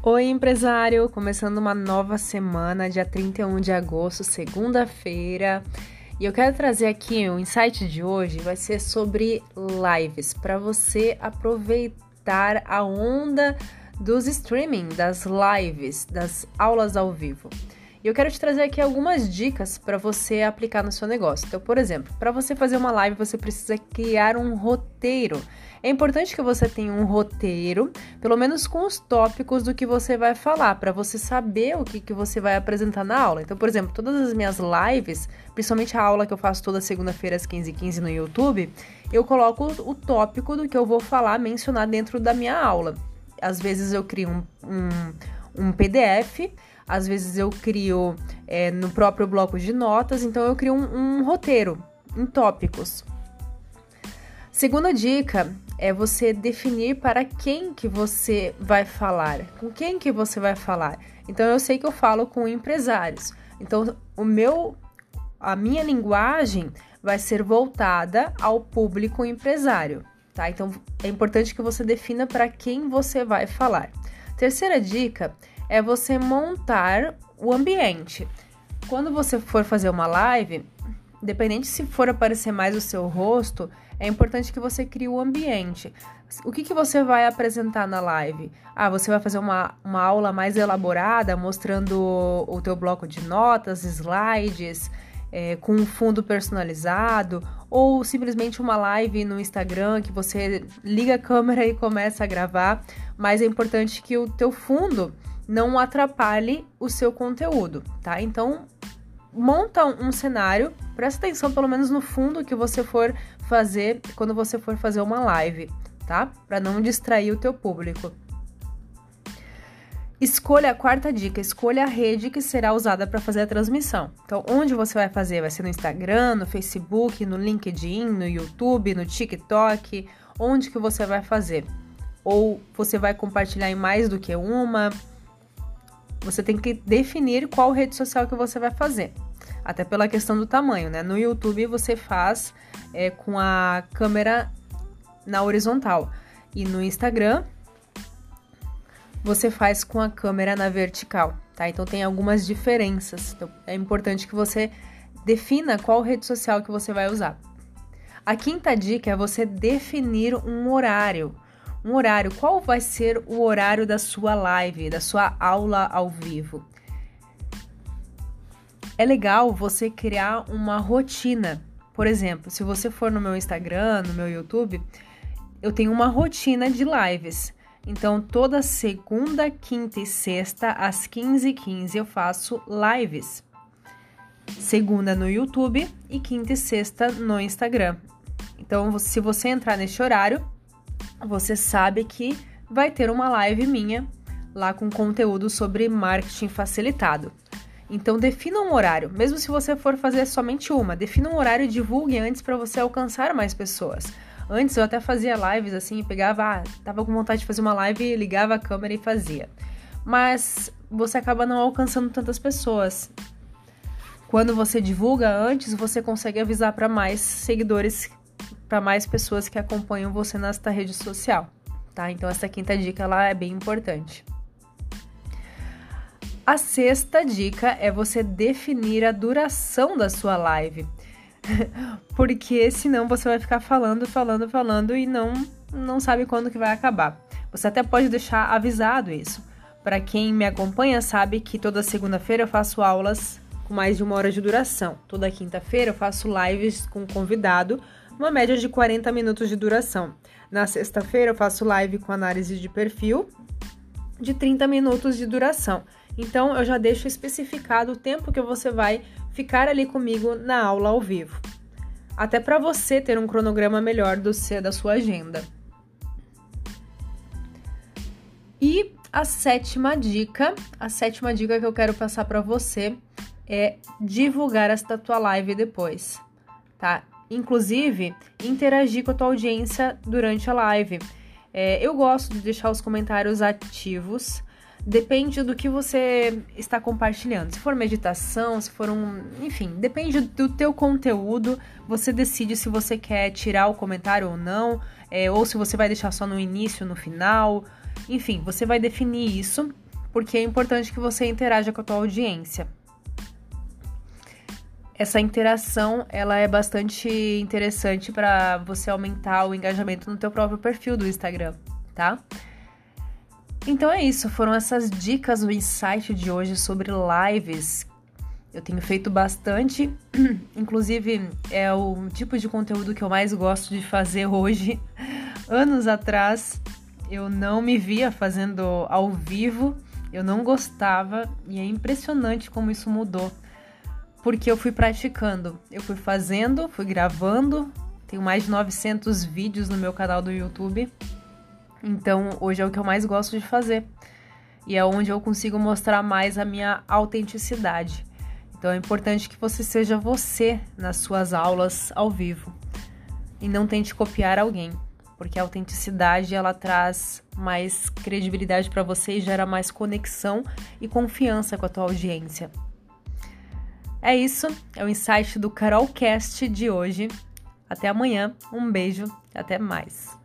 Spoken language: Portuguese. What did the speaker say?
Oi, empresário! Começando uma nova semana, dia 31 de agosto, segunda-feira. E eu quero trazer aqui o insight de hoje vai ser sobre lives, para você aproveitar a onda dos streaming, das lives, das aulas ao vivo. Eu quero te trazer aqui algumas dicas para você aplicar no seu negócio. Então, por exemplo, para você fazer uma live, você precisa criar um roteiro. É importante que você tenha um roteiro, pelo menos com os tópicos do que você vai falar, para você saber o que, que você vai apresentar na aula. Então, por exemplo, todas as minhas lives, principalmente a aula que eu faço toda segunda-feira às 15h15 no YouTube, eu coloco o tópico do que eu vou falar, mencionar dentro da minha aula. Às vezes eu crio um, um, um PDF às vezes eu crio é, no próprio bloco de notas, então eu crio um, um roteiro em tópicos. Segunda dica é você definir para quem que você vai falar, com quem que você vai falar. Então eu sei que eu falo com empresários. Então o meu a minha linguagem vai ser voltada ao público empresário, tá? Então é importante que você defina para quem você vai falar. Terceira dica é você montar o ambiente. Quando você for fazer uma live, independente se for aparecer mais o seu rosto, é importante que você crie o ambiente. O que, que você vai apresentar na live? Ah, você vai fazer uma, uma aula mais elaborada, mostrando o, teu bloco de notas, slides, é, com um fundo personalizado, ou simplesmente uma live no Instagram que você liga a câmera e começa a gravar, mas é importante que o teu fundo não atrapalhe o seu conteúdo, tá? Então, monta um cenário, presta atenção pelo menos no fundo que você for fazer quando você for fazer uma live, tá? Para não distrair o teu público. Escolha a quarta dica, escolha a rede que será usada para fazer a transmissão. Então, onde você vai fazer? Vai ser no Instagram, no Facebook, no LinkedIn, no YouTube, no TikTok? Onde que você vai fazer? Ou você vai compartilhar em mais do que uma? Você tem que definir qual rede social que você vai fazer. Até pela questão do tamanho, né? No YouTube você faz é, com a câmera na horizontal. E no Instagram você faz com a câmera na vertical, tá? Então tem algumas diferenças. Então é importante que você defina qual rede social que você vai usar. A quinta dica é você definir um horário. Um horário, qual vai ser o horário da sua live, da sua aula ao vivo? É legal você criar uma rotina. Por exemplo, se você for no meu Instagram, no meu YouTube, eu tenho uma rotina de lives. Então, toda segunda, quinta e sexta, às 15h15, 15, eu faço lives. Segunda no YouTube e quinta e sexta no Instagram. Então, se você entrar neste horário, você sabe que vai ter uma live minha lá com conteúdo sobre marketing facilitado. Então defina um horário, mesmo se você for fazer somente uma, defina um horário e divulgue antes para você alcançar mais pessoas. Antes eu até fazia lives assim, pegava, ah, tava com vontade de fazer uma live, ligava a câmera e fazia. Mas você acaba não alcançando tantas pessoas. Quando você divulga antes, você consegue avisar para mais seguidores para mais pessoas que acompanham você nesta rede social, tá? Então essa quinta dica lá é bem importante. A sexta dica é você definir a duração da sua live. Porque senão você vai ficar falando, falando, falando e não não sabe quando que vai acabar. Você até pode deixar avisado isso. Para quem me acompanha sabe que toda segunda-feira eu faço aulas com mais de uma hora de duração. Toda quinta-feira eu faço lives com convidado uma média de 40 minutos de duração. Na sexta-feira eu faço live com análise de perfil de 30 minutos de duração. Então eu já deixo especificado o tempo que você vai ficar ali comigo na aula ao vivo. Até para você ter um cronograma melhor do seu, da sua agenda. E a sétima dica, a sétima dica que eu quero passar para você é divulgar esta tua live depois, tá? inclusive, interagir com a tua audiência durante a live. É, eu gosto de deixar os comentários ativos. Depende do que você está compartilhando. Se for meditação, se for um. Enfim, depende do teu conteúdo. Você decide se você quer tirar o comentário ou não, é, ou se você vai deixar só no início, no final. Enfim, você vai definir isso porque é importante que você interaja com a tua audiência. Essa interação, ela é bastante interessante para você aumentar o engajamento no teu próprio perfil do Instagram, tá? Então é isso, foram essas dicas do insight de hoje sobre lives. Eu tenho feito bastante, inclusive é o tipo de conteúdo que eu mais gosto de fazer hoje. Anos atrás eu não me via fazendo ao vivo, eu não gostava e é impressionante como isso mudou. Porque eu fui praticando, eu fui fazendo, fui gravando, tenho mais de 900 vídeos no meu canal do YouTube. Então, hoje é o que eu mais gosto de fazer. E é onde eu consigo mostrar mais a minha autenticidade. Então, é importante que você seja você nas suas aulas ao vivo e não tente copiar alguém porque a autenticidade ela traz mais credibilidade para você e gera mais conexão e confiança com a tua audiência. É isso, é o insight do Carolcast de hoje. Até amanhã, um beijo, até mais.